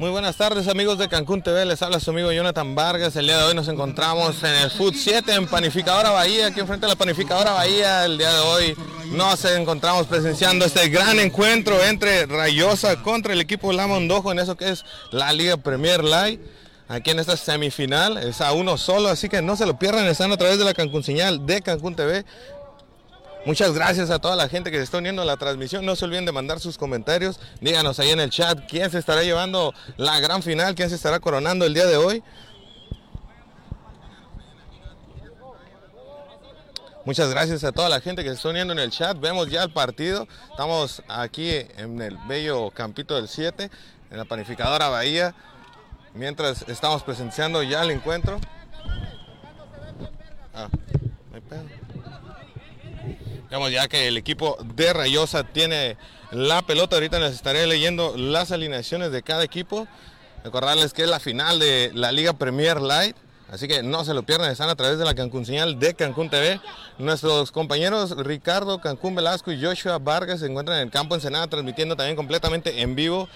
Muy buenas tardes amigos de Cancún TV, les habla su amigo Jonathan Vargas. El día de hoy nos encontramos en el Food 7 en Panificadora Bahía, aquí enfrente de la Panificadora Bahía. El día de hoy nos encontramos presenciando este gran encuentro entre Rayosa contra el equipo Lamondojo en eso que es la Liga Premier Light. Aquí en esta semifinal es a uno solo, así que no se lo pierdan, están a través de la Cancún Señal de Cancún TV. Muchas gracias a toda la gente que se está uniendo a la transmisión. No se olviden de mandar sus comentarios. Díganos ahí en el chat quién se estará llevando la gran final, quién se estará coronando el día de hoy. Muchas gracias a toda la gente que se está uniendo en el chat. Vemos ya el partido. Estamos aquí en el bello campito del 7, en la panificadora Bahía, mientras estamos presenciando ya el encuentro. Ah, no pedo. Vemos ya que el equipo de Rayosa tiene la pelota. Ahorita les estaré leyendo las alineaciones de cada equipo. Recordarles que es la final de la Liga Premier Light. Así que no se lo pierdan, están a través de la Cancún Señal de Cancún TV. Nuestros compañeros Ricardo Cancún Velasco y Joshua Vargas se encuentran en el campo Ensenada transmitiendo también completamente en vivo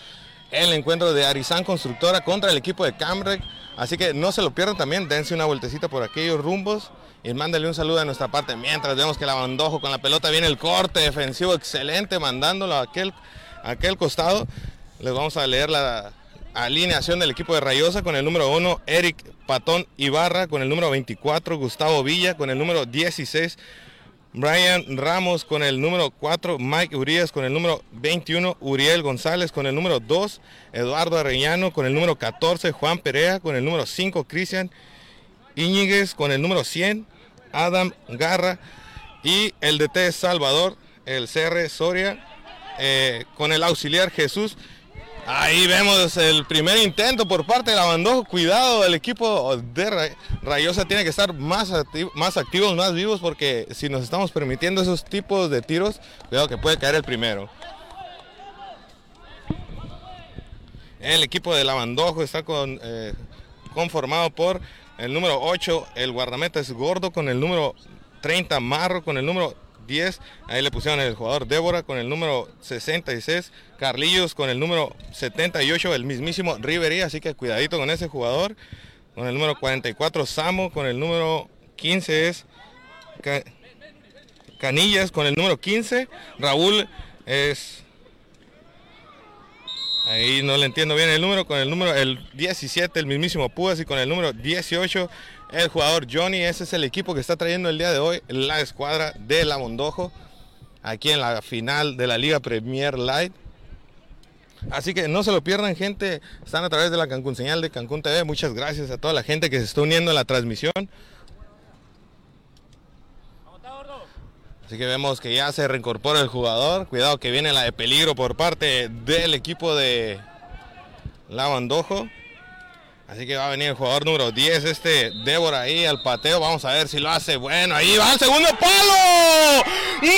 el encuentro de Arizán Constructora contra el equipo de Camrec. Así que no se lo pierdan también, dense una vueltecita por aquellos rumbos y mándale un saludo de nuestra parte. Mientras vemos que la bandojo con la pelota viene el corte defensivo excelente, mandándolo a aquel, a aquel costado. Les vamos a leer la alineación del equipo de Rayosa con el número 1, Eric Patón Ibarra, con el número 24, Gustavo Villa, con el número 16, Brian Ramos con el número 4, Mike Urias con el número 21, Uriel González con el número 2, Eduardo Arellano con el número 14, Juan Perea con el número 5, Cristian Íñiguez con el número 100, Adam Garra y el DT Salvador, el CR Soria eh, con el auxiliar Jesús. Ahí vemos el primer intento por parte de la Bandojo. Cuidado, el equipo de Rayosa tiene que estar más, más activos, más vivos, porque si nos estamos permitiendo esos tipos de tiros, cuidado que puede caer el primero. El equipo de la Bandojo está eh, conformado por el número 8, el guardameta es Gordo, con el número 30, Marro, con el número 10. Ahí le pusieron el jugador Débora con el número 66. Carlillos con el número 78, el mismísimo Rivería. Así que cuidadito con ese jugador. Con el número 44, Samo. Con el número 15 es Canillas. Con el número 15, Raúl es... Ahí no le entiendo bien el número, con el número el 17, el mismísimo Púas, y con el número 18, el jugador Johnny. Ese es el equipo que está trayendo el día de hoy la escuadra de la Mondojo aquí en la final de la Liga Premier Light. Así que no se lo pierdan, gente. Están a través de la Cancún Señal de Cancún TV. Muchas gracias a toda la gente que se está uniendo a la transmisión. Así que vemos que ya se reincorpora el jugador. Cuidado que viene la de peligro por parte del equipo de la Bandojo. Así que va a venir el jugador número 10, este Débora ahí al pateo. Vamos a ver si lo hace. Bueno, ahí va el segundo palo. ¡Gol!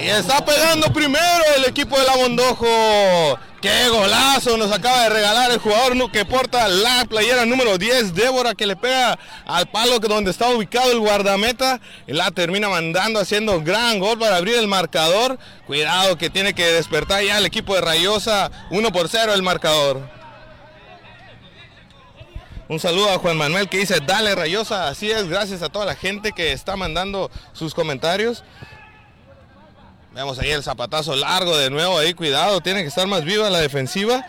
Y está pegando primero el equipo de la Bondojo. ¡Qué golazo nos acaba de regalar el jugador que porta la playera número 10, Débora, que le pega al palo donde está ubicado el guardameta y la termina mandando haciendo gran gol para abrir el marcador. Cuidado que tiene que despertar ya el equipo de Rayosa, 1 por 0 el marcador. Un saludo a Juan Manuel que dice, dale Rayosa, así es, gracias a toda la gente que está mandando sus comentarios. Vemos ahí el zapatazo largo de nuevo, ahí cuidado, tiene que estar más viva la defensiva.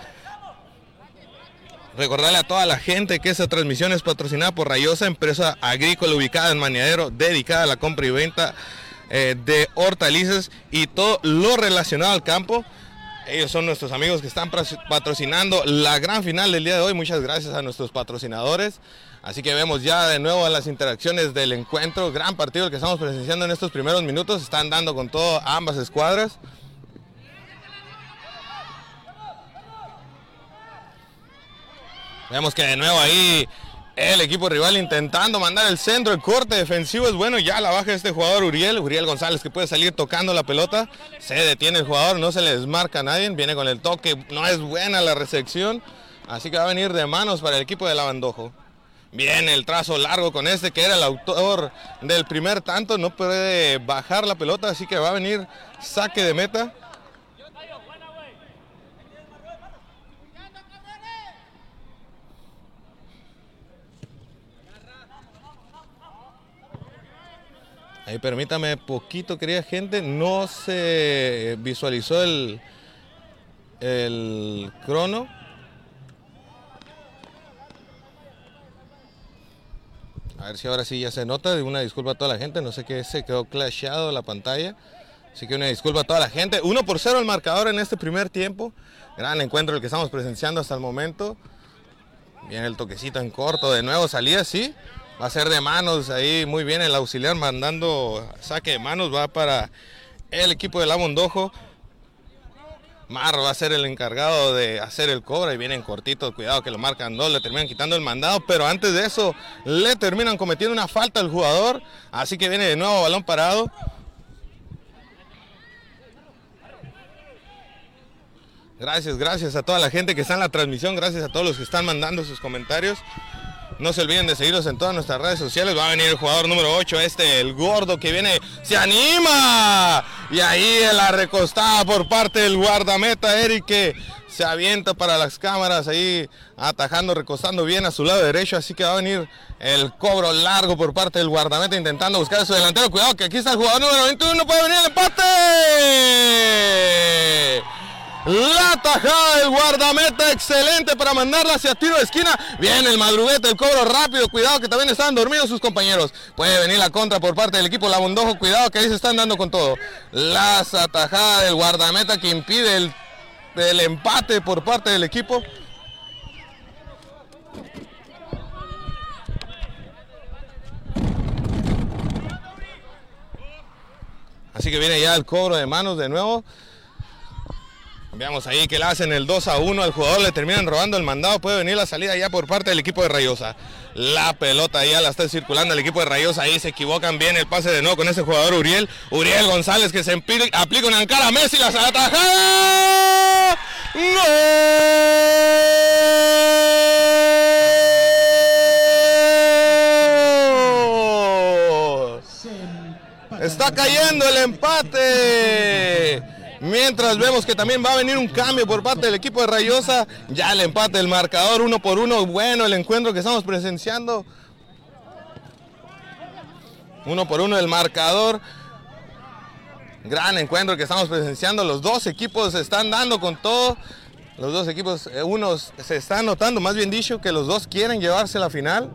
Recordarle a toda la gente que esta transmisión es patrocinada por Rayosa, empresa agrícola ubicada en Maniadero, dedicada a la compra y venta eh, de hortalizas y todo lo relacionado al campo. Ellos son nuestros amigos que están patrocinando la gran final del día de hoy. Muchas gracias a nuestros patrocinadores. Así que vemos ya de nuevo las interacciones del encuentro. Gran partido que estamos presenciando en estos primeros minutos. Están dando con todo ambas escuadras. Vemos que de nuevo ahí el equipo rival intentando mandar el centro, el corte defensivo es bueno, ya la baja este jugador Uriel, Uriel González que puede salir tocando la pelota, se detiene el jugador, no se le desmarca a nadie, viene con el toque, no es buena la recepción, así que va a venir de manos para el equipo de Lavandojo. Viene el trazo largo con este que era el autor del primer tanto. No puede bajar la pelota, así que va a venir saque de meta. Ahí permítame poquito, querida gente. No se visualizó el, el crono. A ver si ahora sí ya se nota. Una disculpa a toda la gente. No sé qué se quedó clashado la pantalla. Así que una disculpa a toda la gente. 1 por 0 el marcador en este primer tiempo. Gran encuentro el que estamos presenciando hasta el momento. Viene el toquecito en corto. De nuevo salida, sí. Va a ser de manos ahí. Muy bien el auxiliar mandando saque de manos. Va para el equipo de la Mondojo. Mar va a ser el encargado de hacer el cobro y vienen cortitos, cuidado que lo marcan dos, le terminan quitando el mandado, pero antes de eso le terminan cometiendo una falta al jugador, así que viene de nuevo balón parado. Gracias, gracias a toda la gente que está en la transmisión, gracias a todos los que están mandando sus comentarios. No se olviden de seguirnos en todas nuestras redes sociales. Va a venir el jugador número 8, este, el gordo que viene, se anima. Y ahí la recostada por parte del guardameta Eric que se avienta para las cámaras ahí atajando, recostando bien a su lado derecho. Así que va a venir el cobro largo por parte del guardameta intentando buscar a su delantero. Cuidado que aquí está el jugador número 21, puede venir el empate. La tajada del guardameta, excelente para mandarla hacia tiro de esquina. Viene el madruguete, el cobro rápido. Cuidado que también están dormidos sus compañeros. Puede venir la contra por parte del equipo Labondojo. Cuidado que ahí se están dando con todo. La atajada del guardameta que impide el, el empate por parte del equipo. Así que viene ya el cobro de manos de nuevo. Veamos ahí que le hacen el 2 a 1 al jugador, le terminan robando el mandado, puede venir la salida ya por parte del equipo de Rayosa. La pelota ya la está circulando el equipo de Rayosa, ahí se equivocan bien el pase de nuevo con ese jugador Uriel, Uriel González que se aplica una encara a Messi, la atajada. Está cayendo el empate. Mientras vemos que también va a venir un cambio por parte del equipo de Rayosa. Ya el empate del marcador uno por uno. Bueno el encuentro que estamos presenciando. Uno por uno el marcador. Gran encuentro que estamos presenciando. Los dos equipos se están dando con todo. Los dos equipos, eh, unos se están notando, más bien dicho, que los dos quieren llevarse la final.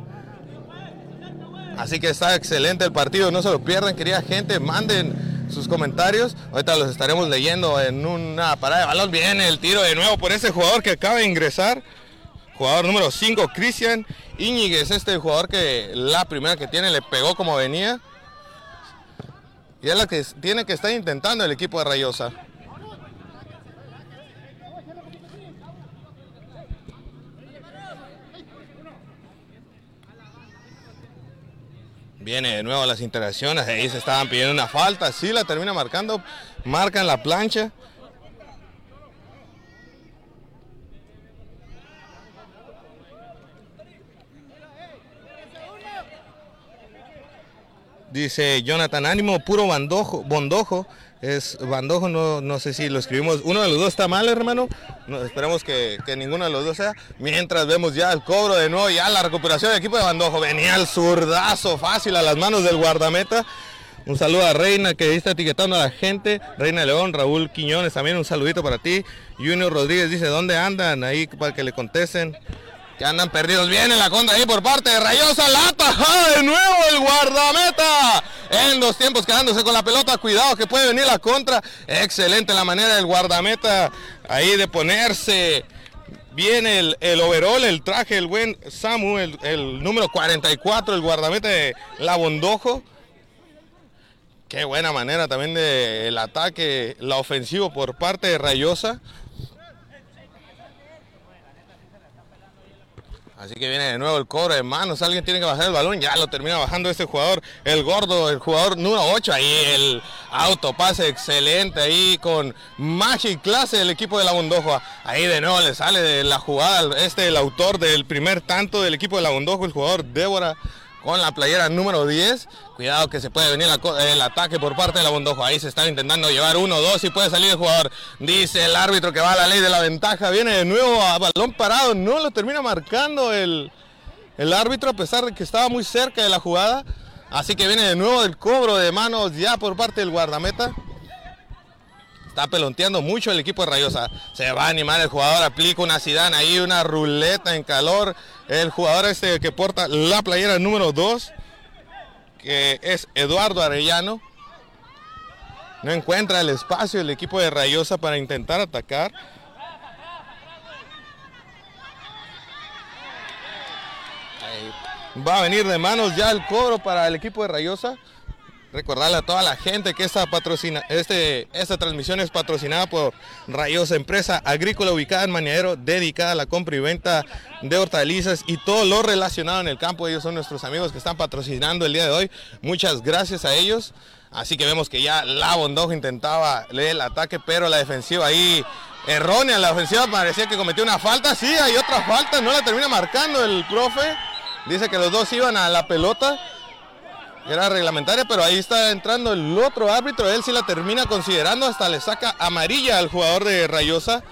Así que está excelente el partido, no se lo pierdan, querida gente, manden sus comentarios. Ahorita los estaremos leyendo en una parada de balón. Viene el tiro de nuevo por ese jugador que acaba de ingresar. Jugador número 5, Cristian Íñiguez, este jugador que la primera que tiene le pegó como venía. Y es la que tiene que estar intentando el equipo de Rayosa. Viene de nuevo las interacciones, ahí se estaban pidiendo una falta, sí la termina marcando, marcan la plancha. Dice Jonathan, ánimo, puro bandojo, bondojo es Bandojo, no, no sé si lo escribimos, uno de los dos está mal, hermano, no, esperemos que, ninguno de los dos sea, mientras vemos ya el cobro de nuevo, ya la recuperación del equipo de Bandojo, venía el zurdazo fácil a las manos del guardameta, un saludo a Reina que está etiquetando a la gente, Reina León, Raúl Quiñones también un saludito para ti, Junior Rodríguez dice, ¿dónde andan? Ahí para que le contesten. Que andan perdidos. Viene la contra ahí por parte de Rayosa. La tajada de nuevo el guardameta. En dos tiempos quedándose con la pelota. Cuidado que puede venir la contra. Excelente la manera del guardameta ahí de ponerse. Viene el, el overall, el traje, el buen Samu, el, el número 44, el guardameta de La Bondojo. Qué buena manera también del ataque, la ofensivo por parte de Rayosa. Así que viene de nuevo el cobro de manos. Alguien tiene que bajar el balón. Ya lo termina bajando este jugador, el gordo, el jugador número 8. Ahí el autopase excelente. Ahí con magia y clase del equipo de la Bondojo. Ahí de nuevo le sale de la jugada. Este, el autor del primer tanto del equipo de la Bondojo, el jugador Débora con la playera número 10. Cuidado que se puede venir el ataque por parte de la Bondojo. Ahí se están intentando llevar uno, dos y puede salir el jugador. Dice el árbitro que va a la ley de la ventaja. Viene de nuevo a balón parado. No lo termina marcando el, el árbitro a pesar de que estaba muy cerca de la jugada. Así que viene de nuevo el cobro de manos ya por parte del guardameta. Está pelonteando mucho el equipo de Rayosa. Se va a animar el jugador, aplica una sidana ahí, una ruleta en calor. El jugador este que porta la playera número 2, que es Eduardo Arellano. No encuentra el espacio el equipo de Rayosa para intentar atacar. Va a venir de manos ya el cobro para el equipo de Rayosa. Recordarle a toda la gente que esta, patrocina, este, esta transmisión es patrocinada por Rayosa, empresa agrícola ubicada en Maniadero, dedicada a la compra y venta de hortalizas y todo lo relacionado en el campo. Ellos son nuestros amigos que están patrocinando el día de hoy. Muchas gracias a ellos. Así que vemos que ya la Bondojo intentaba leer el ataque, pero la defensiva ahí errónea. La ofensiva parecía que cometió una falta. Sí, hay otra falta, no la termina marcando el profe. Dice que los dos iban a la pelota era reglamentaria, pero ahí está entrando el otro árbitro, él sí la termina considerando, hasta le saca amarilla al jugador de Rayosa.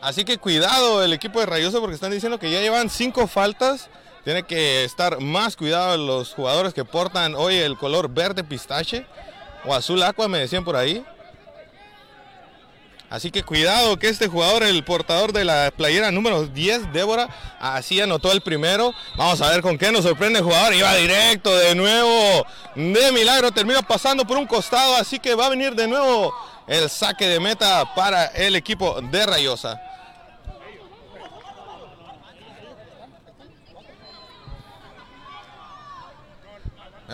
Así que cuidado el equipo de Rayosa porque están diciendo que ya llevan cinco faltas. Tiene que estar más cuidado los jugadores que portan hoy el color verde pistache o azul aqua, me decían por ahí. Así que cuidado que este jugador, el portador de la playera número 10, Débora, así anotó el primero. Vamos a ver con qué nos sorprende el jugador. Iba directo de nuevo. De milagro termina pasando por un costado. Así que va a venir de nuevo el saque de meta para el equipo de Rayosa.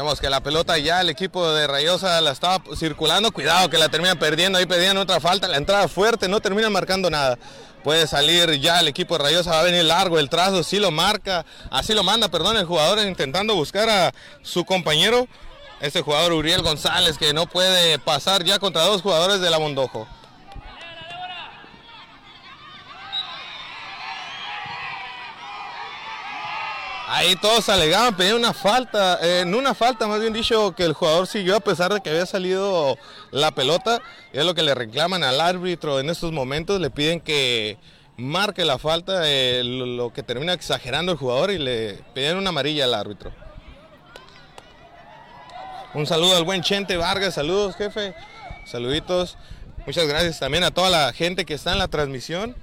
Vemos que la pelota ya el equipo de Rayosa la estaba circulando. Cuidado que la termina perdiendo. Ahí pedían otra falta. La entrada fuerte. No termina marcando nada. Puede salir ya el equipo de Rayosa. Va a venir largo el trazo. Sí lo marca. Así lo manda, perdón, el jugador intentando buscar a su compañero. Este jugador Uriel González que no puede pasar ya contra dos jugadores de la Mondojo. Ahí todos alegaban, pedían una falta, eh, una falta más bien dicho, que el jugador siguió a pesar de que había salido la pelota. Y es lo que le reclaman al árbitro en estos momentos, le piden que marque la falta, eh, lo, que termina exagerando el jugador y le piden una amarilla al árbitro. Un saludo al buen Chente Vargas, saludos jefe, saluditos. Muchas gracias también a toda la gente que está en la transmisión.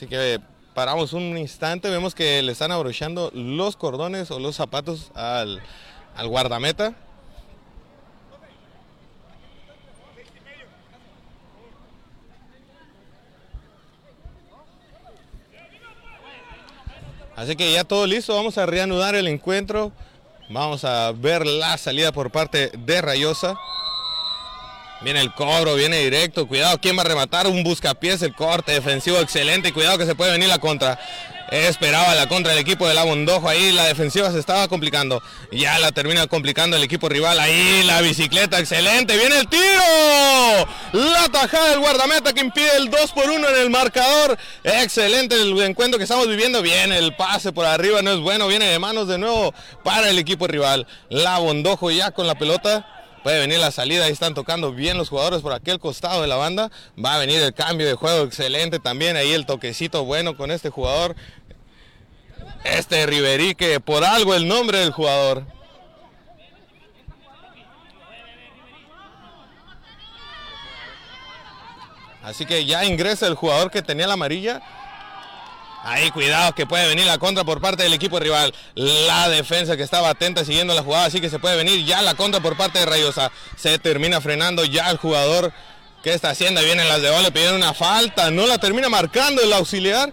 Así que paramos un instante, vemos que le están abrochando los cordones o los zapatos al, guardameta. Así que ya todo listo, vamos a reanudar el encuentro. Vamos a ver la salida por parte de Rayosa. Viene el cobro, viene directo. Cuidado, ¿quién va a rematar? Un buscapiés, el corte defensivo excelente. Cuidado que se puede venir la contra. Esperaba la contra del equipo de la Bondojo. Ahí la defensiva se estaba complicando. Ya la termina complicando el equipo rival. Ahí la bicicleta, excelente. Viene el tiro. La tajada del guardameta que impide el 2 por 1 en el marcador. Excelente el encuentro que estamos viviendo. Viene el pase por arriba, no es bueno. Viene de manos de nuevo para el equipo rival. La Bondojo ya con la pelota. Puede venir la salida, ahí están tocando bien los jugadores por aquel costado de la banda. Va a venir el cambio de juego excelente también, ahí el toquecito bueno con este jugador. Este Riverí que por algo el nombre del jugador. Así que ya ingresa el jugador que tenía la amarilla Ahí cuidado que puede venir la contra por parte del equipo rival. La defensa que estaba atenta siguiendo la jugada, así que se puede venir ya la contra por parte de Rayosa. Se termina frenando ya el jugador que está haciendo. Vienen las de le pidieron una falta, no la termina marcando el auxiliar.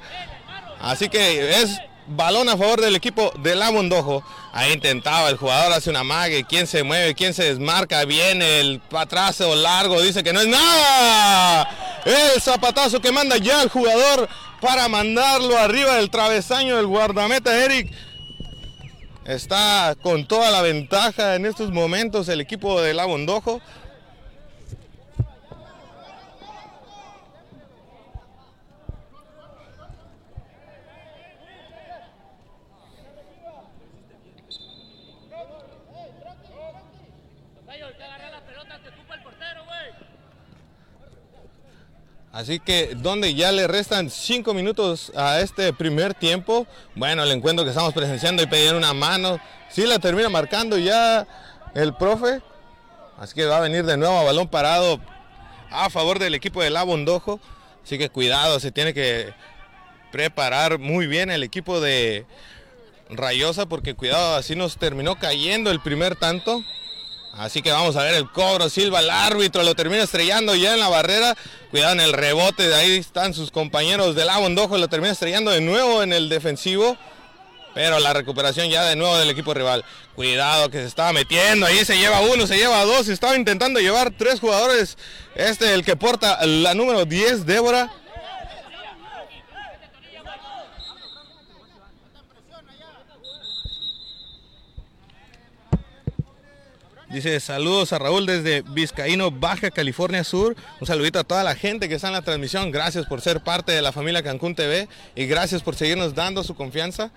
Así que es balón a favor del equipo de La Mondojo. Ahí intentaba el jugador, hace una mague, quién se mueve, quién se desmarca, viene el patrazo largo, dice que no es nada. El zapatazo que manda ya el jugador para mandarlo arriba del travesaño del guardameta Eric. Está con toda la ventaja en estos momentos el equipo de La Mondojo. Así que donde ya le restan cinco minutos a este primer tiempo, bueno, el encuentro que estamos presenciando y pedir una mano, sí la termina marcando ya el profe, así que va a venir de nuevo a balón parado a favor del equipo de La Bondojo, así que cuidado, se tiene que preparar muy bien el equipo de Rayosa porque cuidado, así nos terminó cayendo el primer tanto. Así que vamos a ver el cobro. Silva, el árbitro, lo termina estrellando ya en la barrera. Cuidado en el rebote. De ahí están sus compañeros del Abondojo. Lo termina estrellando de nuevo en el defensivo. Pero la recuperación ya de nuevo del equipo rival. Cuidado que se estaba metiendo. Ahí se lleva uno, se lleva dos. Estaba intentando llevar tres jugadores. Este, el que porta la número 10, Débora. Dice saludos a Raúl desde Vizcaíno, Baja California Sur. Un saludito a toda la gente que está en la transmisión. Gracias por ser parte de la familia Cancún TV y gracias por seguirnos dando su confianza.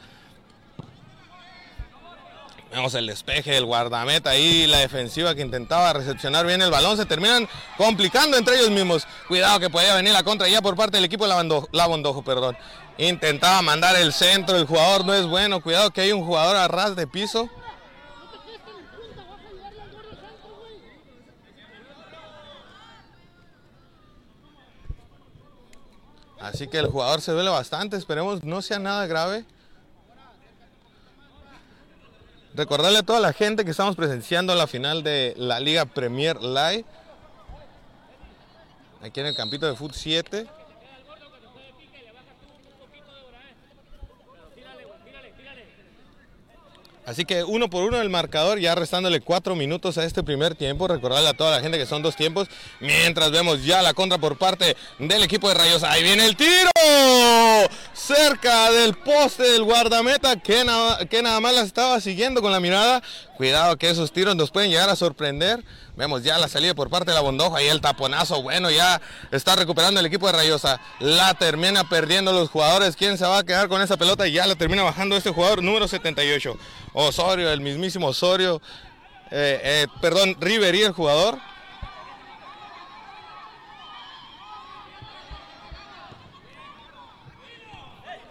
Vemos el despeje del guardameta ahí, la defensiva que intentaba recepcionar bien el balón. Se terminan complicando entre ellos mismos. Cuidado que podía venir la contra ya por parte del equipo de la Bondojo, perdón. Intentaba mandar el centro, el jugador no es bueno. Cuidado que hay un jugador a ras de piso. Así que el jugador se duele bastante, esperemos no sea nada grave. Recordarle a toda la gente que estamos presenciando la final de la Liga Premier Live. Aquí en el campito de Foot 7. Así que uno por uno el marcador, ya restándole cuatro minutos a este primer tiempo. Recordarle a toda la gente que son dos tiempos. Mientras vemos ya la contra por parte del equipo de Rayos. Ahí viene el tiro. Cerca del poste del guardameta que nada, que nada más la estaba siguiendo con la mirada. Cuidado que esos tiros nos pueden llegar a sorprender. Vemos ya la salida por parte de la Bondoja y el taponazo. Bueno, ya está recuperando el equipo de Rayosa. La termina perdiendo los jugadores. ¿Quién se va a quedar con esa pelota? Ya la termina bajando este jugador número 78. Osorio, el mismísimo Osorio. Eh, eh, perdón, Riverí, el jugador.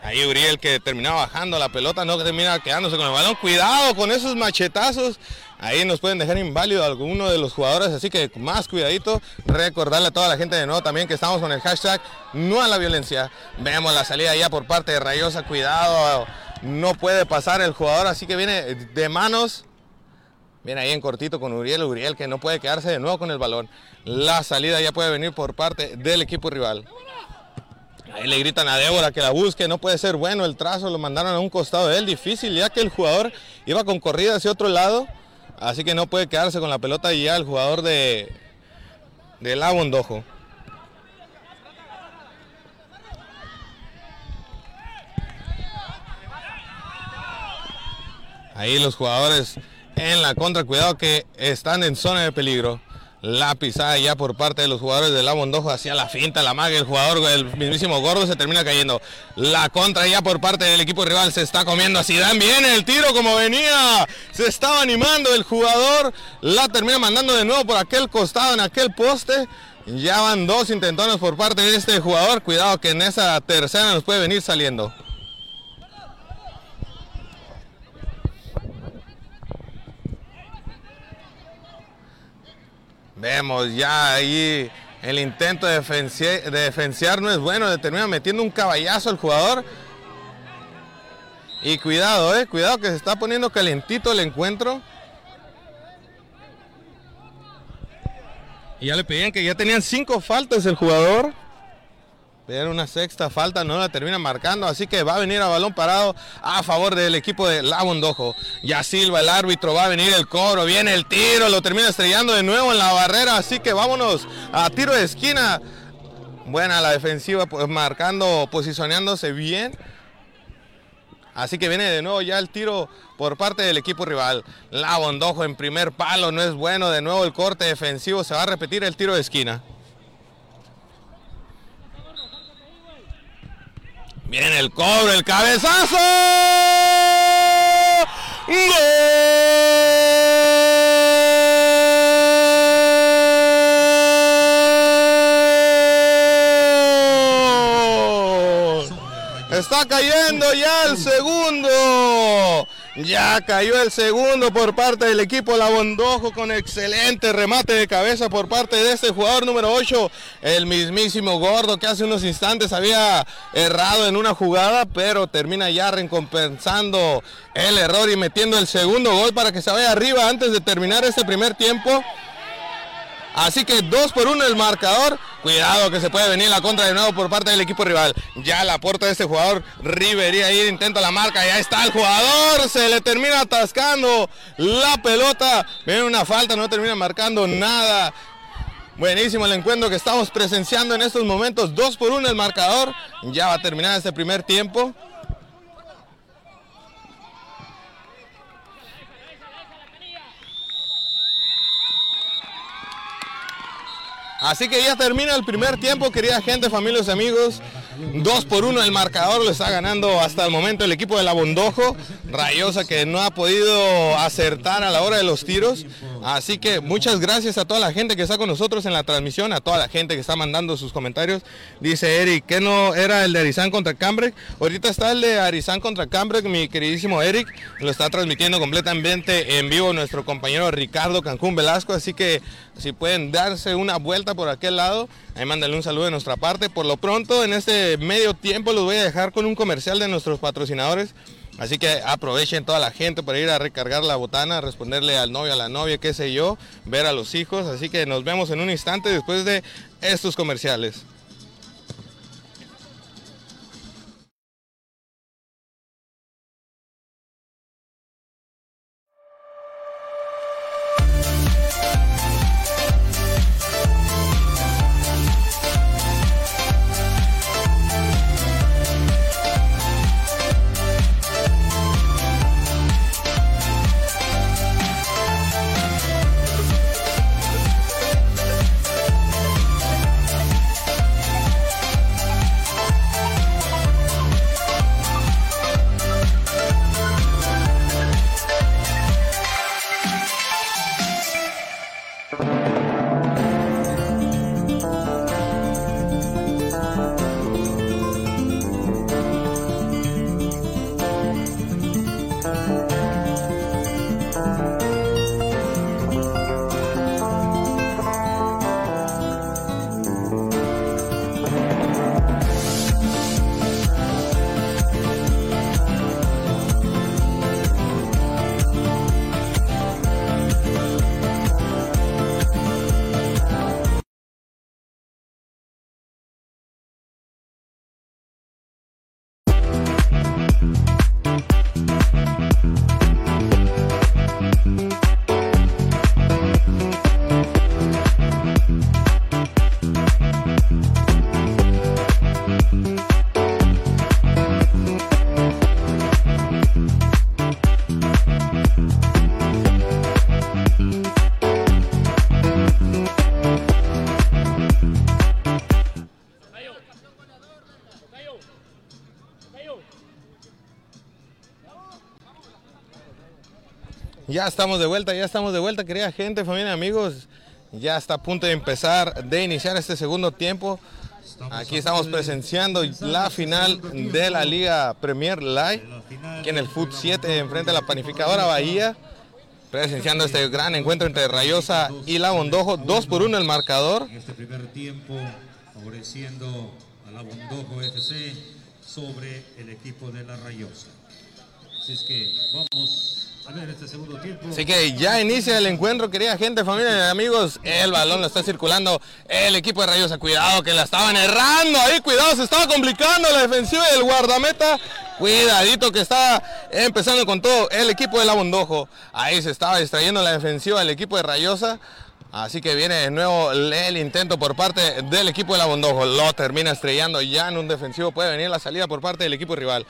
Ahí Uriel que termina bajando la pelota, no termina quedándose con el balón. Cuidado con esos machetazos. Ahí nos pueden dejar inválido alguno de los jugadores, así que más cuidadito. Recordarle a toda la gente de nuevo también que estamos con el hashtag no a la violencia. Vemos la salida ya por parte de Rayosa. Cuidado, no puede pasar el jugador, así que viene de manos. Viene ahí en cortito con Uriel. Uriel que no puede quedarse de nuevo con el balón. La salida ya puede venir por parte del equipo rival. Ahí le gritan a Débora que la busque, no puede ser bueno el trazo, lo mandaron a un costado de él, difícil ya que el jugador iba con corrida hacia otro lado, así que no puede quedarse con la pelota y ya el jugador de, de La. Ahí los jugadores en la contra, cuidado que están en zona de peligro. La pisada ya por parte de los jugadores de la hacia la finta, la maga, el jugador, el mismísimo gordo se termina cayendo. La contra ya por parte del equipo rival se está comiendo así. Dan bien el tiro como venía. Se estaba animando el jugador. La termina mandando de nuevo por aquel costado, en aquel poste. Ya van dos intentones por parte de este jugador. Cuidado que en esa tercera nos puede venir saliendo. Vemos ya ahí el intento de, defenciar, no es bueno, le termina metiendo un caballazo al jugador. Y cuidado, eh, cuidado que se está poniendo calentito el encuentro. Y ya le pedían que ya tenían cinco faltas el jugador. Pero una sexta falta no la termina marcando, así que va a venir a balón parado a favor del equipo de La Bondojo. Ya Silva, el árbitro, va a venir el cobro, viene el tiro, lo termina estrellando de nuevo en la barrera, así que vámonos a tiro de esquina. Buena la defensiva, pues marcando, posicionándose bien. Así que viene de nuevo ya el tiro por parte del equipo rival. La Bondojo en primer palo, no es bueno. De nuevo el corte defensivo, se va a repetir el tiro de esquina. Viene el cobro, el cabezazo. Ya cayó el segundo por parte del equipo Labondojo con excelente remate de cabeza por parte de este jugador número 8, el mismísimo Gordo que hace unos instantes había errado en una jugada, pero termina ya recompensando el error y metiendo el segundo gol para que se vaya arriba antes de terminar este primer tiempo. Así que dos por uno el marcador. Cuidado que se puede venir la contra de nuevo por parte del equipo rival. Ya la puerta de este jugador, Rivería ahí intenta la marca. Ya está el jugador. Se le termina atascando la pelota. Viene una falta, no termina marcando nada. Buenísimo el encuentro que estamos presenciando en estos momentos. Dos por uno el marcador. Ya va a terminar este primer tiempo. Así que ya termina el primer tiempo, querida gente, familias y amigos. Dos por uno el marcador lo está ganando hasta el momento el equipo de la Bondojo. Rayosa que no ha podido acertar a la hora de los tiros. Así que muchas gracias a toda la gente que está con nosotros en la transmisión, a toda la gente que está mandando sus comentarios. Dice Eric, que no era el de Arizán contra Cambrec. Ahorita está el de Arizán contra Cambrec, mi queridísimo Eric. Lo está transmitiendo completamente en vivo nuestro compañero Ricardo Cancún Velasco. Así que si pueden darse una vuelta por aquel lado, ahí mándale un saludo de nuestra parte. Por lo pronto, en este medio tiempo los voy a dejar con un comercial de nuestros patrocinadores. Así que aprovechen toda la gente para ir a recargar la botana, responderle al novio, a la novia, qué sé yo, ver a los hijos. Así que nos vemos en un instante después de estos comerciales. Ya estamos de vuelta, ya estamos de vuelta, querida gente, familia, amigos. Ya está a punto de empezar, de iniciar este segundo tiempo. Aquí estamos presenciando la final de la Liga Premier Live, aquí en el Foot 7, enfrente de la panificadora Bahía. Presenciando este gran encuentro entre Rayosa y La Bondojo, 2 por 1 el marcador. En este primer tiempo, favoreciendo a La Bondojo FC sobre el equipo de La Rayosa. Así es que vamos Así que ya inicia el encuentro, querida gente, familia y amigos. El balón lo está circulando el equipo de Rayosa. Cuidado que la estaban errando ahí, cuidado, se estaba complicando la defensiva del guardameta. Cuidadito que está empezando con todo el equipo de la Bondojo. Ahí se estaba distrayendo la defensiva del equipo de Rayosa. Así que viene de nuevo el intento por parte del equipo de la Bondojo. Lo termina estrellando ya en un defensivo. Puede venir la salida por parte del equipo rival.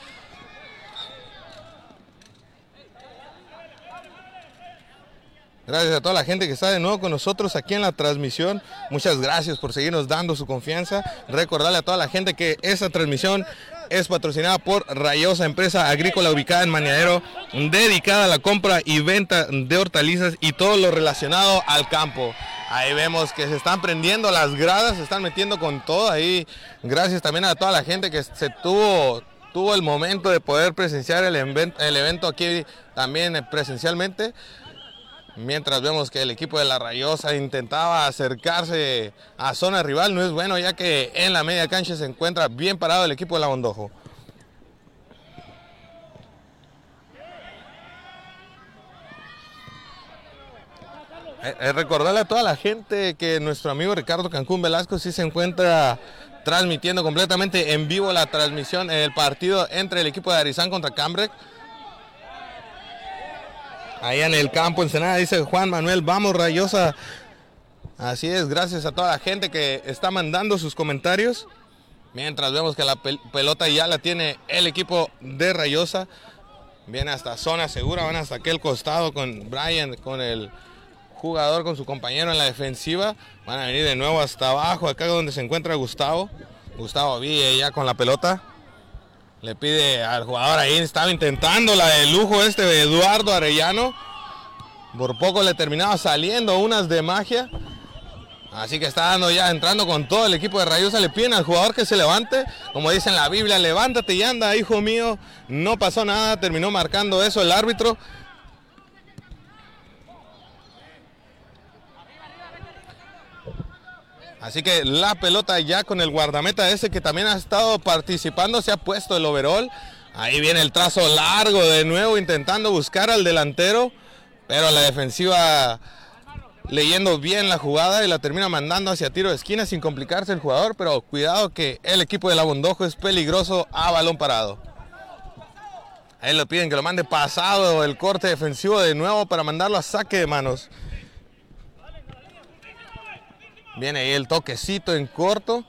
Gracias a toda la gente que está de nuevo con nosotros aquí en la transmisión. Muchas gracias por seguirnos dando su confianza. Recordarle a toda la gente que esta transmisión es patrocinada por Rayosa, empresa agrícola ubicada en Mañadero, dedicada a la compra y venta de hortalizas y todo lo relacionado al campo. Ahí vemos que se están prendiendo las gradas, se están metiendo con todo ahí. Gracias también a toda la gente que se tuvo tuvo el momento de poder presenciar el, el evento aquí también presencialmente mientras vemos que el equipo de la Rayosa intentaba acercarse a zona rival, no es bueno ya que en la media cancha se encuentra bien parado el equipo de la Bondojo. Eh, eh, recordarle a toda la gente que nuestro amigo Ricardo Cancún Velasco sí se encuentra transmitiendo completamente en vivo la transmisión, el partido entre el equipo de Arizán contra Cambrec. Ahí en el campo Ensenada dice Juan Manuel, vamos Rayosa. Así es, gracias a toda la gente que está mandando sus comentarios. Mientras vemos que la pelota ya la tiene el equipo de Rayosa. Viene hasta zona segura, van hasta aquel costado con Brian, con el jugador, con su compañero en la defensiva. Van a venir de nuevo hasta abajo, acá donde se encuentra Gustavo. Gustavo Villa ya con la pelota. Le pide al jugador ahí, estaba intentando la de lujo este de Eduardo Arellano. Por poco le terminaba saliendo unas de magia. Así que está dando ya, entrando con todo el equipo de Rayosa. Le piden al jugador que se levante. Como dice en la Biblia, levántate y anda, hijo mío. No pasó nada, terminó marcando eso el árbitro. Así que la pelota ya con el guardameta ese que también ha estado participando, se ha puesto el overall. Ahí viene el trazo largo de nuevo intentando buscar al delantero, pero la defensiva leyendo bien la jugada y la termina mandando hacia tiro de esquina sin complicarse el jugador, pero cuidado que el equipo de la Bondojo es peligroso a balón parado. Ahí lo piden que lo mande pasado el corte defensivo de nuevo para mandarlo a saque de manos. Viene ahí el toquecito en corto.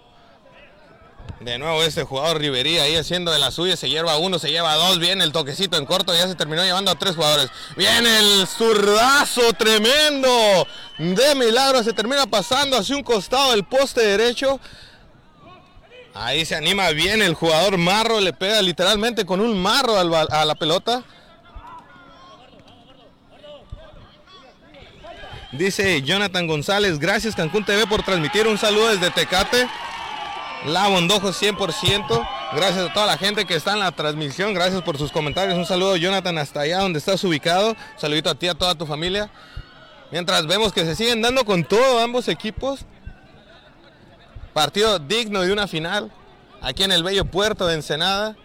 De nuevo este jugador Rivería ahí haciendo de la suya, se lleva uno, se lleva dos, viene el toquecito en corto, ya se terminó llevando a tres jugadores. Viene el zurdazo tremendo de milagro, se termina pasando hacia un costado del poste derecho. Ahí se anima bien el jugador Marro, le pega literalmente con un marro a la pelota. Dice Jonathan González, gracias Cancún TV por transmitir un saludo desde Tecate. La Bondojo 100%. Gracias a toda la gente que está en la transmisión. Gracias por sus comentarios. Un saludo Jonathan hasta allá donde estás ubicado. Un saludito a ti, a toda tu familia. Mientras vemos que se siguen dando con todo ambos equipos. Partido digno de una final. Aquí en el bello puerto de Ensenada.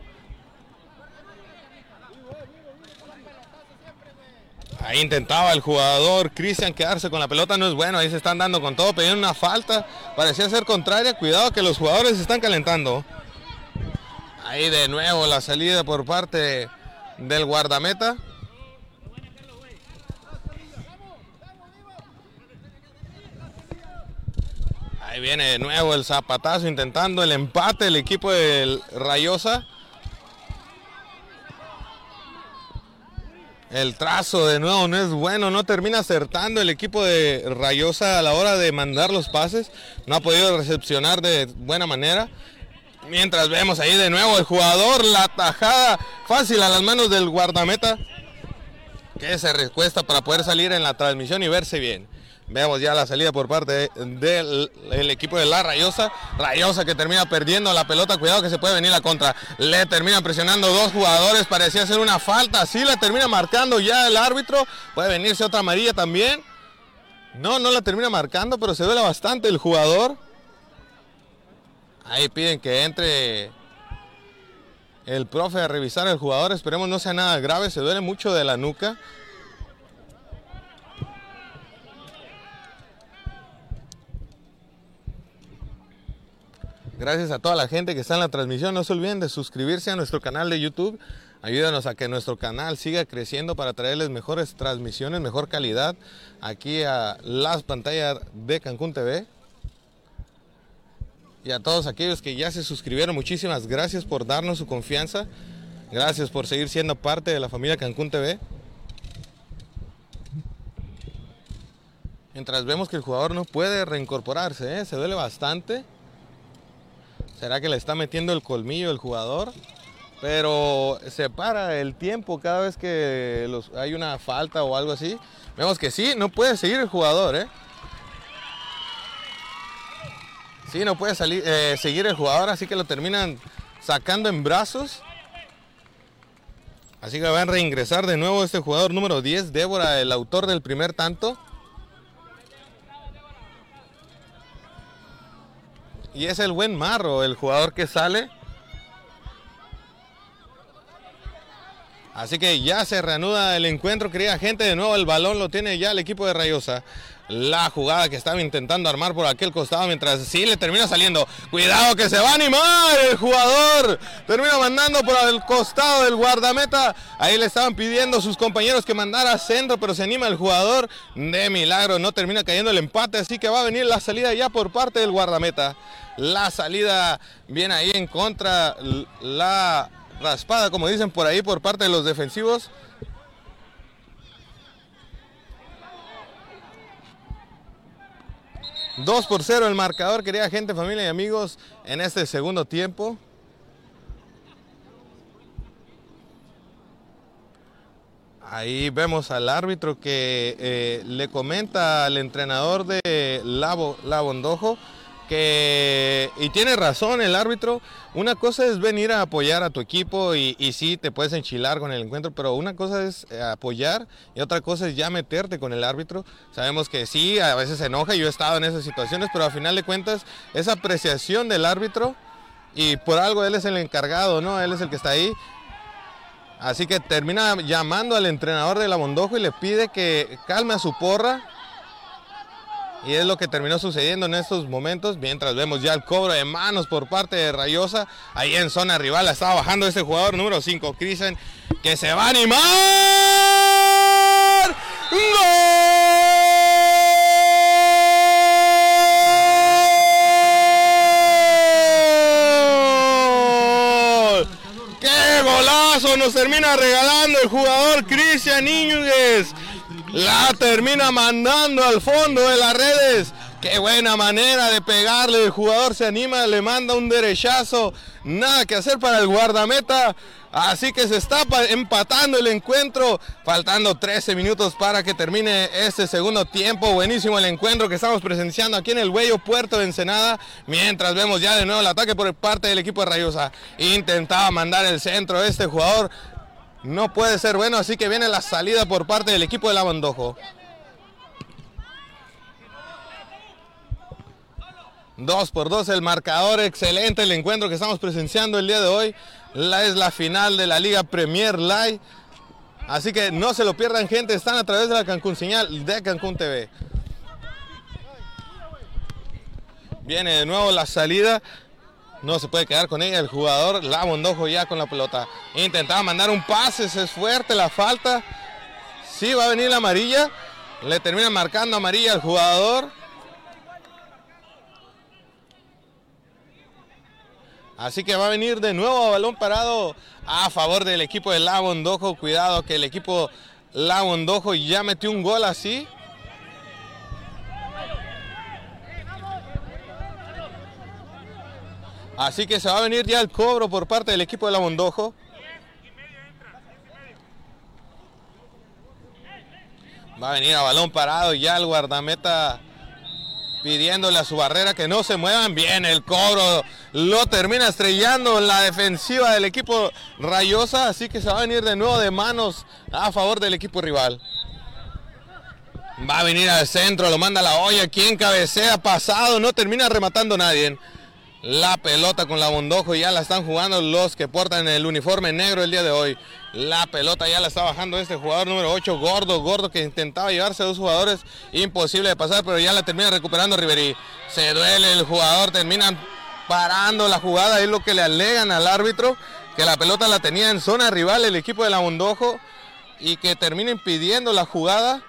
Ahí intentaba el jugador Cristian quedarse con la pelota, no es bueno, ahí se están dando con todo, pidiendo una falta, parecía ser contraria, cuidado que los jugadores se están calentando. Ahí de nuevo la salida por parte del guardameta. Ahí viene de nuevo el zapatazo intentando el empate el equipo del Rayosa. El trazo de nuevo no es bueno, no termina acertando el equipo de Rayosa a la hora de mandar los pases. No ha podido recepcionar de buena manera. Mientras vemos ahí de nuevo el jugador, la tajada fácil a las manos del guardameta. Que se recuesta para poder salir en la transmisión y verse bien. Veamos ya la salida por parte del equipo de la Rayosa. Rayosa que termina perdiendo la pelota. Cuidado que se puede venir la contra. Le termina presionando dos jugadores. Parecía ser una falta. Sí la termina marcando ya el árbitro. Puede venirse otra amarilla también. No, no la termina marcando, pero se duele bastante el jugador. Ahí piden que entre el profe a revisar al jugador. Esperemos no sea nada grave. Se duele mucho de la nuca. Gracias a toda la gente que está en la transmisión. No se olviden de suscribirse a nuestro canal de YouTube. Ayúdanos a que nuestro canal siga creciendo para traerles mejores transmisiones, mejor calidad aquí a las pantallas de Cancún TV. Y a todos aquellos que ya se suscribieron, muchísimas gracias por darnos su confianza. Gracias por seguir siendo parte de la familia Cancún TV. Mientras vemos que el jugador no puede reincorporarse, ¿eh? se duele bastante. ¿Será que le está metiendo el colmillo el jugador? Pero se para el tiempo cada vez que hay una falta o algo así. Vemos que sí, no puede seguir el jugador, ¿eh? Sí, no puede salir, eh, seguir el jugador, así que lo terminan sacando en brazos. Así que van a reingresar de nuevo este jugador número 10, Débora, el autor del primer tanto. Y es el buen Marro, el jugador que sale. Así que ya se reanuda el encuentro, querida gente. De nuevo el balón lo tiene ya el equipo de Rayosa. La jugada que estaba intentando armar por aquel costado mientras sí le termina saliendo. Cuidado que se va a animar el jugador. Termina mandando por el costado del guardameta. Ahí le estaban pidiendo sus compañeros que mandara centro, pero se anima el jugador. De milagro no termina cayendo el empate, así que va a venir la salida ya por parte del guardameta. La salida viene ahí en contra. La raspada, como dicen por ahí, por parte de los defensivos. Dos por cero el marcador, querida gente, familia y amigos, en este segundo tiempo. Ahí vemos al árbitro que eh, le comenta al entrenador de Labo, Labondojo que, y tiene razón el árbitro, una cosa es venir a apoyar a tu equipo y, y sí, te puedes enchilar con el encuentro, pero una cosa es eh, apoyar y otra cosa es ya meterte con el árbitro. Sabemos que sí, a veces se enoja, yo he estado en esas situaciones, pero a final de cuentas esa apreciación del árbitro y por algo él es el encargado, ¿no? Él es el que está ahí. Así que termina llamando al entrenador de la Mondojo y le pide que calme a su porra y es lo que terminó sucediendo en estos momentos, mientras vemos ya el cobro de manos por parte de Rayosa. Ahí en zona rival estaba bajando este jugador número 5, Crisen, que se va a animar. ¡Gol! ¡Qué golazo! Nos termina regalando el jugador Cristian Íñiguez. La termina mandando al fondo de las redes. Qué buena manera de pegarle. El jugador se anima, le manda un derechazo. Nada que hacer para el guardameta. Así que se está empatando el encuentro. Faltando 13 minutos para que termine este segundo tiempo. Buenísimo el encuentro que estamos presenciando aquí en el Huello Puerto de Ensenada. Mientras vemos ya de nuevo el ataque por parte del equipo de Rayosa. Intentaba mandar el centro este jugador no puede ser bueno, así que viene la salida por parte del equipo de la Bandojo. Dos por dos el marcador, excelente el encuentro que estamos presenciando el día de hoy. La, es la final de la Liga Premier Live. Así que no se lo pierdan gente, están a través de la Cancún señal de Cancún TV. Viene de nuevo la salida no se puede quedar con ella. El jugador la bondojo ya con la pelota. Intentaba mandar un pase, es fuerte la falta. Sí, va a venir la amarilla. Le termina marcando amarilla al jugador. Así que va a venir de nuevo balón parado a favor del equipo de La Bondojo. Cuidado que el equipo La Bondojo ya metió un gol así. Así que se va a venir ya el cobro por parte del equipo de la Mondojo. Va a venir a balón parado ya el guardameta pidiéndole a su barrera que no se muevan. Bien, el cobro lo termina estrellando la defensiva del equipo Rayosa. Así que se va a venir de nuevo de manos a favor del equipo rival. Va a venir al centro, lo manda la olla. Quien cabecea pasado, no termina rematando nadie la pelota con la bondojo ya la están jugando los que portan el uniforme negro el día de hoy. La pelota ya la está bajando este jugador número 8, Gordo, Gordo que intentaba llevarse a dos jugadores, imposible de pasar, pero ya la termina recuperando Riverí. Se duele el jugador, termina parando la jugada, es lo que le alegan al árbitro, que la pelota la tenía en zona rival el equipo de la Mondojo y que termina impidiendo la jugada.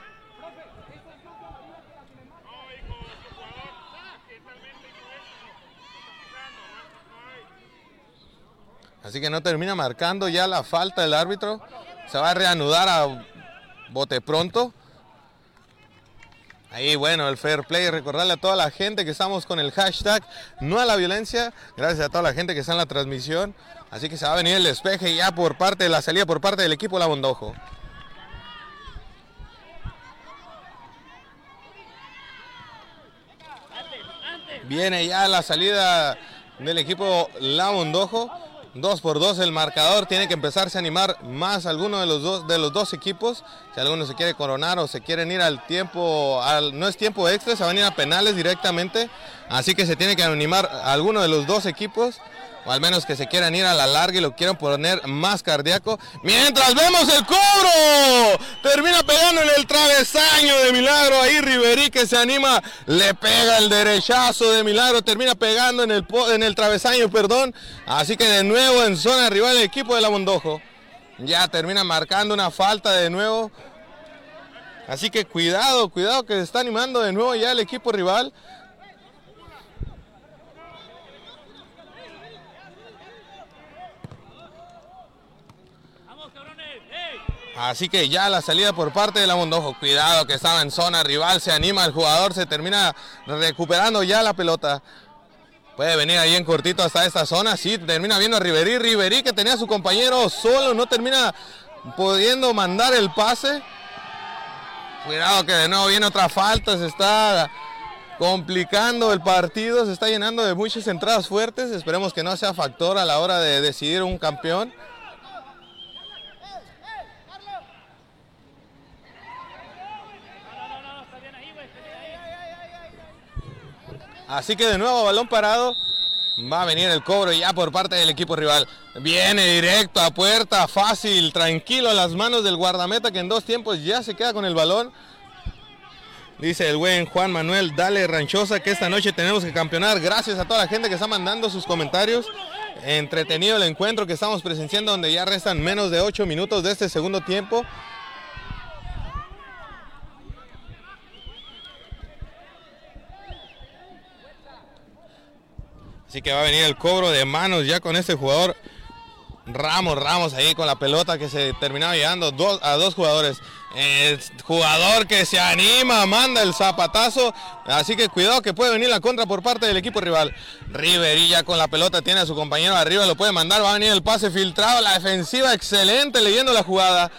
Así que no termina marcando ya la falta del árbitro. Se va a reanudar a bote pronto. Ahí, bueno, el fair play. Recordarle a toda la gente que estamos con el hashtag no a la violencia. Gracias a toda la gente que está en la transmisión. Así que se va a venir el despeje ya por parte de la salida, por parte del equipo La Bondojo. Viene ya la salida del equipo La Bondojo. 2 por 2 el marcador, tiene que empezarse a animar más alguno de los dos, de los dos equipos. Si alguno se quiere coronar o se quieren ir al tiempo, al, no es tiempo extra, se van a ir a penales directamente. Así que se tiene que animar alguno de los dos equipos o al menos que se quieran ir a la larga y lo quieran poner más cardíaco. Mientras vemos el cobro, termina pegando en el travesaño de Milagro. Ahí Riverí que se anima, le pega el derechazo de Milagro, termina pegando en el, en el travesaño, perdón. Así que de nuevo en zona rival el equipo de la Mondojo. Ya termina marcando una falta de nuevo. Así que cuidado, cuidado que se está animando de nuevo ya el equipo rival. Así que ya la salida por parte de la Mondojo. Cuidado que estaba en zona rival. Se anima el jugador. Se termina recuperando ya la pelota. Puede venir ahí en cortito hasta esta zona. Sí, termina viendo a Riverí. Riverí que tenía a su compañero solo. No termina pudiendo mandar el pase. Cuidado que de nuevo viene otra falta. Se está complicando el partido. Se está llenando de muchas entradas fuertes. Esperemos que no sea factor a la hora de decidir un campeón. Así que de nuevo balón parado. Va a venir el cobro ya por parte del equipo rival. Viene directo a puerta, fácil, tranquilo a las manos del guardameta que en dos tiempos ya se queda con el balón. Dice el buen Juan Manuel, dale ranchosa que esta noche tenemos que campeonar. Gracias a toda la gente que está mandando sus comentarios. Entretenido el encuentro que estamos presenciando donde ya restan menos de ocho minutos de este segundo tiempo. Así que va a venir el cobro de manos ya con este jugador. Ramos, Ramos ahí con la pelota que se terminaba llegando a dos jugadores. El jugador que se anima, manda el zapatazo. Así que cuidado que puede venir la contra por parte del equipo rival. Riverilla con la pelota tiene a su compañero arriba, lo puede mandar. Va a venir el pase filtrado. La defensiva excelente leyendo la jugada.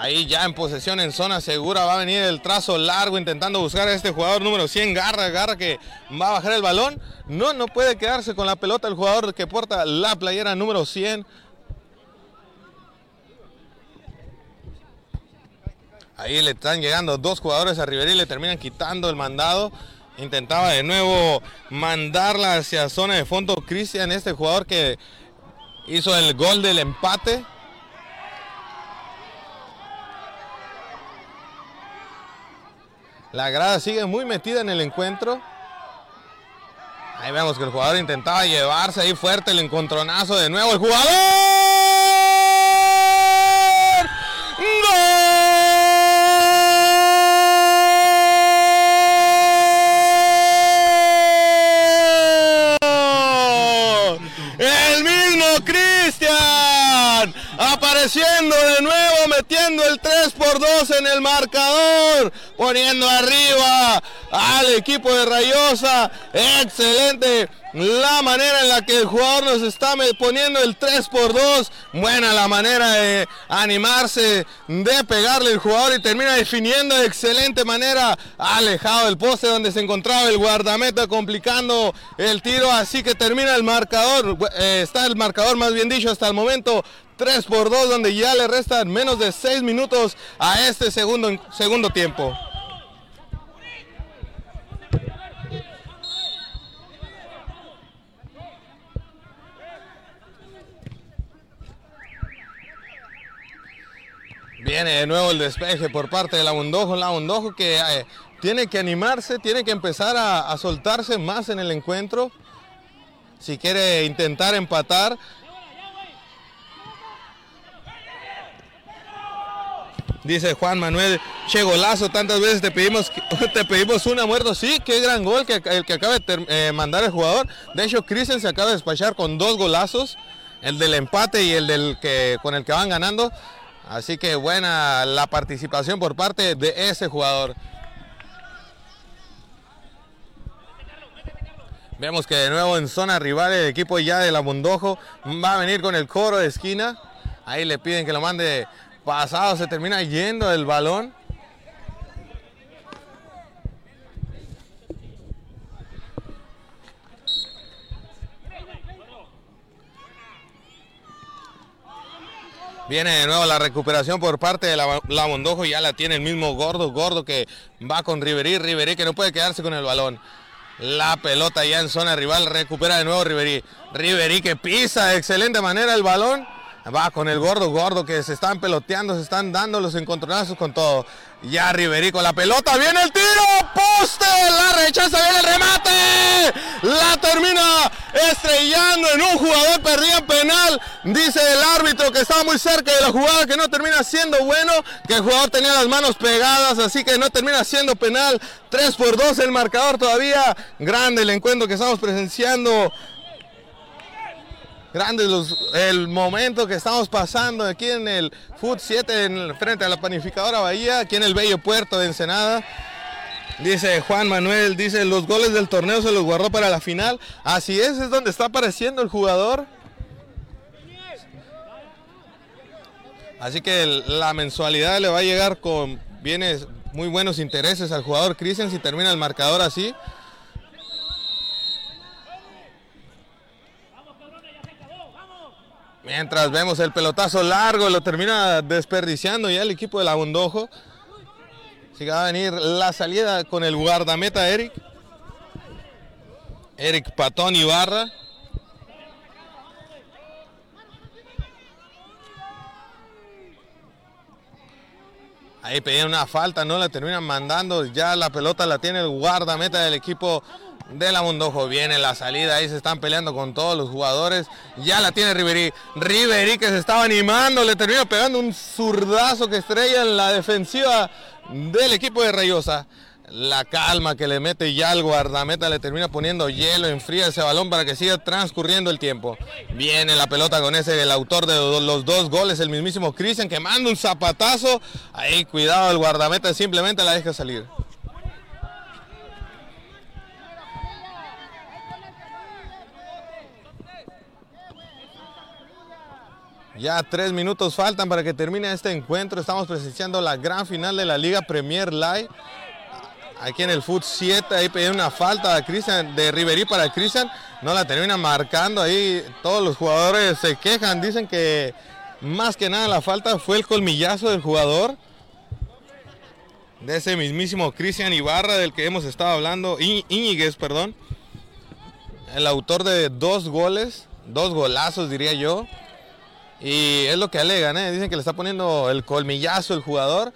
Ahí ya en posesión en zona segura va a venir el trazo largo intentando buscar a este jugador número 100, Garra, Garra que va a bajar el balón. No, no puede quedarse con la pelota el jugador que porta la playera número 100. Ahí le están llegando dos jugadores a Riverí, le terminan quitando el mandado. Intentaba de nuevo mandarla hacia zona de fondo Cristian, este jugador que hizo el gol del empate. La grada sigue muy metida en el encuentro. Ahí vemos que el jugador intentaba llevarse ahí fuerte el encontronazo de nuevo. El jugador. ¡Gol! El mismo Cristian apareciendo de nuevo, metiendo el 3 por 2 en el marcador, poniendo arriba al equipo de Rayosa. Excelente la manera en la que el jugador nos está poniendo el 3 por 2. Buena la manera de animarse, de pegarle el jugador y termina definiendo de excelente manera alejado del poste donde se encontraba el guardameta complicando el tiro. Así que termina el marcador, eh, está el marcador más bien dicho hasta el momento 3 por 2 donde ya le restan menos de 6 minutos a este segundo, segundo tiempo. Viene de nuevo el despeje por parte de la Mundojo. La Mundojo que eh, tiene que animarse, tiene que empezar a, soltarse más en el encuentro. Si quiere intentar empatar. Dice Juan Manuel, che golazo, tantas veces te pedimos, te pedimos una muerto. Sí, qué gran gol que, el que acaba de eh, mandar el jugador. De hecho, Christian se acaba de despachar con dos golazos, el del empate y el del que con el que van ganando. Así que buena la participación por parte de ese jugador. Vemos que de nuevo en zona rival el equipo ya de la Mundojo va a venir con el coro de esquina. Ahí le piden que lo mande pasado, se termina yendo el balón. Viene de nuevo la recuperación por parte de la, la Mondojo. Ya la tiene el mismo Gordo. Gordo que va con Riverí. Riverí que no puede quedarse con el balón. La pelota ya en zona rival. Recupera de nuevo Riverí. Riverí que pisa de excelente manera el balón. Va con el gordo, gordo que se están peloteando, se están dando los encontronazos con todo. Ya Riverí con la pelota, viene el tiro, poste, la rechaza, viene el remate. La termina estrellando en un jugador, perdía penal. Dice el árbitro que estaba muy cerca de la jugada, que no termina siendo bueno, que el jugador tenía las manos pegadas, así que no termina siendo penal. 3 por 2 el marcador todavía. Grande el encuentro que estamos presenciando. Grandes los, el momento que estamos pasando aquí en el Foot 7 en frente a la panificadora Bahía, aquí en el bello puerto de Ensenada. Dice Juan Manuel, dice los goles del torneo se los guardó para la final. Así es, es donde está apareciendo el jugador. Así que la mensualidad le va a llegar con bienes muy buenos intereses al jugador Christian si termina el marcador así. Mientras vemos el pelotazo largo, lo termina desperdiciando ya el equipo de la Bondojo. Así que va a venir la salida con el guardameta Eric. Eric Patón Ibarra. Ahí pedían una falta, no la terminan mandando. Ya la pelota la tiene el guardameta del equipo de la Mondojo. Viene la salida, ahí se están peleando con todos los jugadores. Ya la tiene Riverí. Riverí que se estaba animando, le termina pegando un zurdazo que estrella en la defensiva del equipo de Rayosa. La calma que le mete ya el guardameta le termina poniendo hielo, enfría ese balón para que siga transcurriendo el tiempo. Viene la pelota con ese, el autor de los dos goles, el mismísimo Cristian, que manda un zapatazo. Ahí, cuidado, el guardameta simplemente la deja salir. Ya tres minutos faltan para que termine este encuentro. Estamos presenciando la gran final de la Liga Premier Live. Aquí en el Foot 7, ahí pedí una falta a Cristian, de Riverí para Cristian. No la termina marcando ahí. Todos los jugadores se quejan. Dicen que más que nada la falta fue el colmillazo del jugador. De ese mismísimo Cristian Ibarra del que hemos estado hablando. Íñiguez, perdón. El autor de dos goles. Dos golazos diría yo. Y es lo que alegan, ¿eh? dicen que le está poniendo el colmillazo el jugador,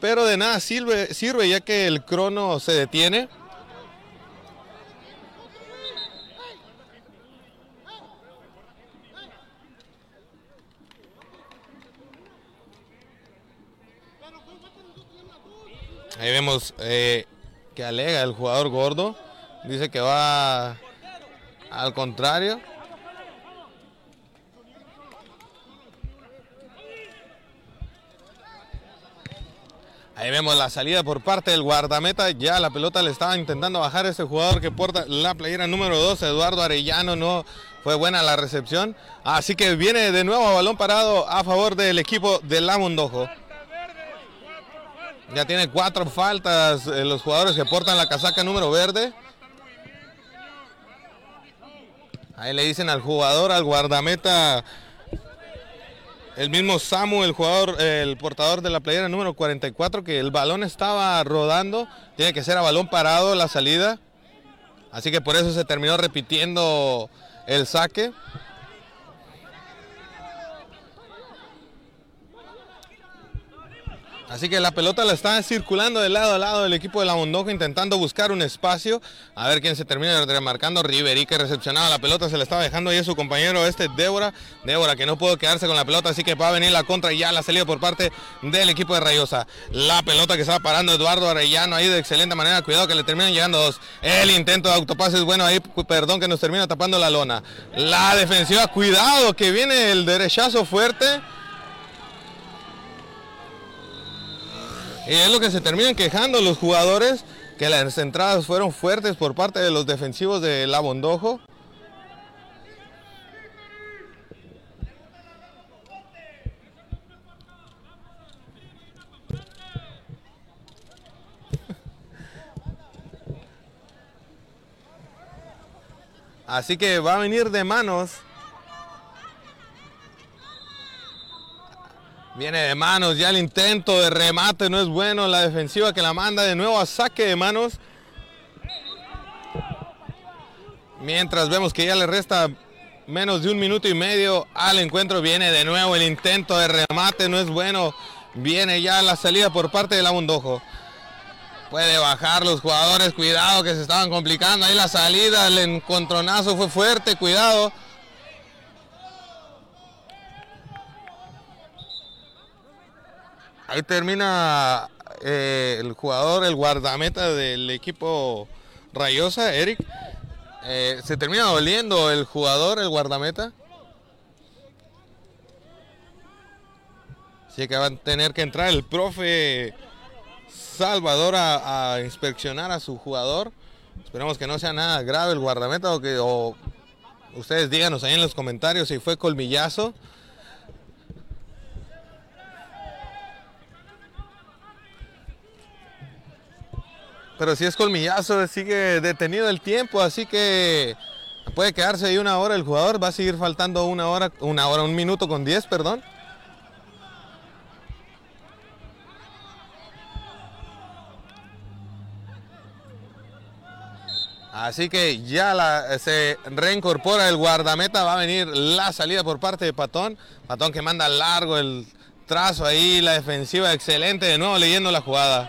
pero de nada sirve, sirve ya que el crono se detiene. Ahí vemos eh, que alega el jugador gordo, dice que va al contrario. Ahí vemos la salida por parte del guardameta. Ya la pelota le estaba intentando bajar ese jugador que porta la playera número 2, Eduardo Arellano. No fue buena la recepción. Así que viene de nuevo a balón parado a favor del equipo de La Mondojo. Ya tiene cuatro faltas eh, los jugadores que portan la casaca número verde. Ahí le dicen al jugador, al guardameta, el mismo Samu, el jugador, el portador de la playera número 44, que el balón estaba rodando. Tiene que ser a balón parado la salida. Así que por eso se terminó repitiendo el saque. Así que la pelota la está circulando de lado a lado del equipo de la Mondojo intentando buscar un espacio. A ver quién se termina remarcando. Riverí que recepcionaba la pelota, se le estaba dejando ahí a su compañero este Débora. Débora que no pudo quedarse con la pelota, así que va a venir la contra y ya la salida por parte del equipo de Rayosa. La pelota que estaba parando Eduardo Arellano ahí de excelente manera. Cuidado que le terminan llegando dos. El intento de autopase es bueno ahí, perdón que nos termina tapando la lona. La defensiva, cuidado que viene el derechazo fuerte. Y es lo que se terminan quejando los jugadores, que las entradas fueron fuertes por parte de los defensivos de La Bondojo. Así que va a venir de manos Viene de manos, ya el intento de remate no es bueno, la defensiva que la manda de nuevo a saque de manos. Mientras vemos que ya le resta menos de un minuto y medio al encuentro, viene de nuevo el intento de remate, no es bueno. Viene ya la salida por parte de la Mundojo. Puede bajar los jugadores, cuidado que se estaban complicando. Ahí la salida, el encontronazo fue fuerte, cuidado. Ahí termina eh, el jugador, el guardameta del equipo Rayosa, Eric. Eh, se termina doliendo el jugador, el guardameta. Así que va a tener que entrar el profe Salvador a, inspeccionar a su jugador. Esperemos que no sea nada grave el guardameta o que ustedes díganos ahí en los comentarios si fue colmillazo. Pero si es colmillazo, sigue detenido el tiempo, así que puede quedarse ahí una hora el jugador. Va a seguir faltando una hora, una hora, un minuto con diez, perdón. Así que ya se reincorpora el guardameta, va a venir la salida por parte de Patón. Patón que manda largo el trazo ahí, la defensiva excelente, de nuevo leyendo la jugada.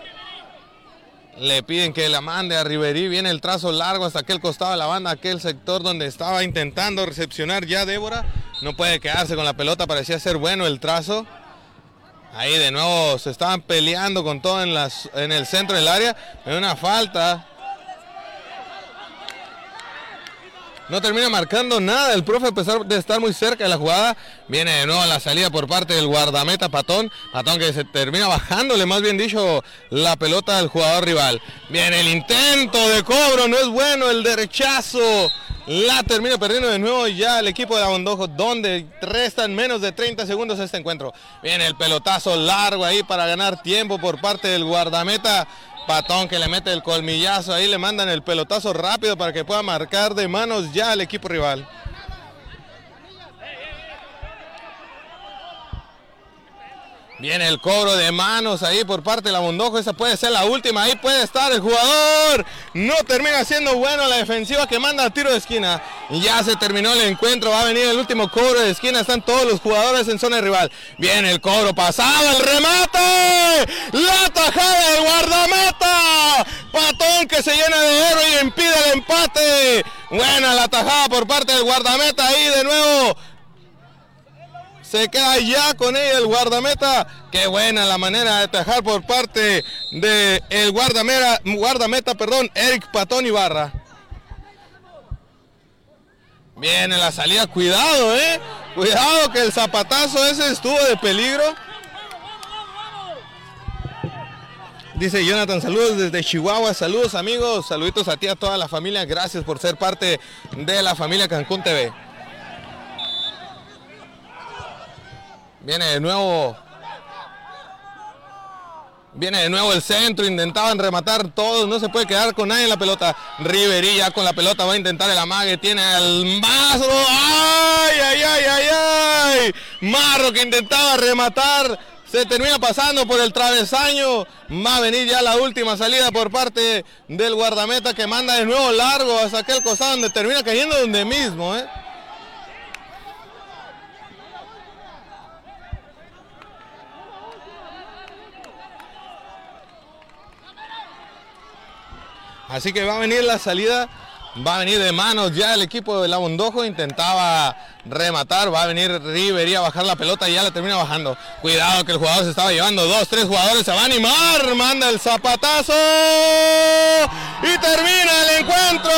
Le piden que la mande a Riverí. Viene el trazo largo hasta aquel costado de la banda, aquel sector donde estaba intentando recepcionar ya Débora. No puede quedarse con la pelota, parecía ser bueno el trazo. Ahí de nuevo se estaban peleando con todo en, las, en el centro del área. Hay una falta No termina marcando nada el profe a pesar de estar muy cerca de la jugada. Viene de nuevo la salida por parte del guardameta Patón. Patón que se termina bajándole, más bien dicho, la pelota al jugador rival. Viene el intento de cobro, no es bueno el derechazo. La termina perdiendo de nuevo ya el equipo de Abondojo, donde restan menos de 30 segundos este encuentro. Viene el pelotazo largo ahí para ganar tiempo por parte del guardameta Patón que le mete el colmillazo, ahí le mandan el pelotazo rápido para que pueda marcar de manos ya al equipo rival. Viene el cobro de manos ahí por parte de la Mondojo. Esa puede ser la última. Ahí puede estar el jugador. No termina siendo bueno la defensiva que manda a tiro de esquina. Y ya se terminó el encuentro. Va a venir el último cobro de esquina. Están todos los jugadores en zona rival. Viene el cobro pasado. El remate. La tajada del guardameta. Patón que se llena de oro y impide el empate. Buena la tajada por parte del guardameta. Ahí de nuevo se queda ya con ella el guardameta. Qué buena la manera de tajar por parte del el guardameta, guardameta, perdón, Eric Patón Ibarra. Viene la salida, cuidado, eh. Cuidado que el zapatazo ese estuvo de peligro. Dice Jonathan, saludos desde Chihuahua, saludos amigos, saluditos a ti, a toda la familia, gracias por ser parte de la familia Cancún TV. Viene de nuevo. Viene de nuevo el centro, intentaban rematar todos, no se puede quedar con nadie en la pelota. Riverilla con la pelota va a intentar el amague, tiene al Mazo. ¡Ay, ay, ay, ay, ay! Marro que intentaba rematar, se termina pasando por el travesaño. Va a venir ya la última salida por parte del guardameta que manda de nuevo largo hasta aquel costado donde termina cayendo donde mismo, ¿eh? Así que va a venir la salida, va a venir de manos ya el equipo de la Bondojo, intentaba rematar, va a venir River a bajar la pelota y ya la termina bajando. Cuidado que el jugador se estaba llevando, dos, tres jugadores se va a animar, manda el zapatazo y termina el encuentro.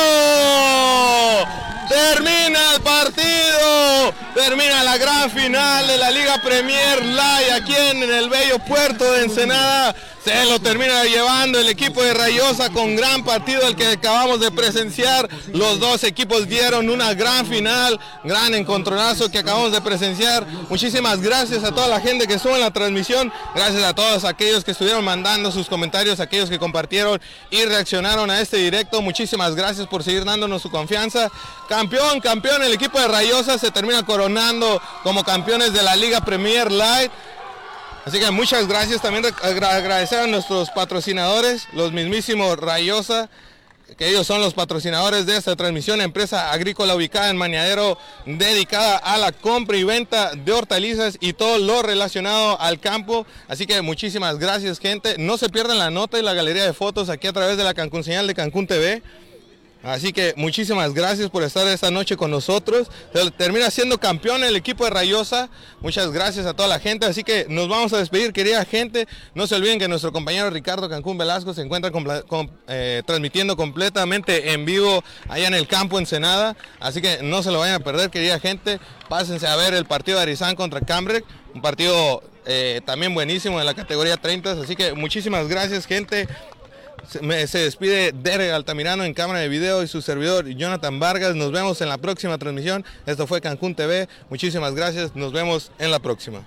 Termina el partido, termina la gran final de la Liga Premier Live aquí en el bello puerto de Ensenada. Se lo termina llevando el equipo de Rayosa con gran partido el que acabamos de presenciar. Los dos equipos dieron una gran final, gran encontronazo que acabamos de presenciar. Muchísimas gracias a toda la gente que estuvo en la transmisión. Gracias a todos aquellos que estuvieron mandando sus comentarios, aquellos que compartieron y reaccionaron a este directo. Muchísimas gracias por seguir dándonos su confianza. Campeón, campeón, el equipo de Rayosa se termina coronando como campeones de la Liga Premier Light. Así que muchas gracias. También agradecer a nuestros patrocinadores, los mismísimos Rayosa, que ellos son los patrocinadores de esta transmisión, empresa agrícola ubicada en Mañadero, dedicada a la compra y venta de hortalizas y todo lo relacionado al campo. Así que muchísimas gracias, gente. No se pierdan la nota y la galería de fotos aquí a través de la Cancún Señal de Cancún TV. Así que muchísimas gracias por estar esta noche con nosotros. Termina siendo campeón el equipo de Rayosa. Muchas gracias a toda la gente. Así que nos vamos a despedir, querida gente. No se olviden que nuestro compañero Ricardo Cancún Velasco se encuentra eh, transmitiendo completamente en vivo allá en el campo Ensenada. Así que no se lo vayan a perder, querida gente. Pásense a ver el partido de Arizán contra Cambrec. Un partido eh, también buenísimo en la categoría 30. Así que muchísimas gracias, gente. Se, se despide Derek Altamirano en cámara de video y su servidor Jonathan Vargas. Nos vemos en la próxima transmisión. Esto fue Cancún TV. Muchísimas gracias. Nos vemos en la próxima.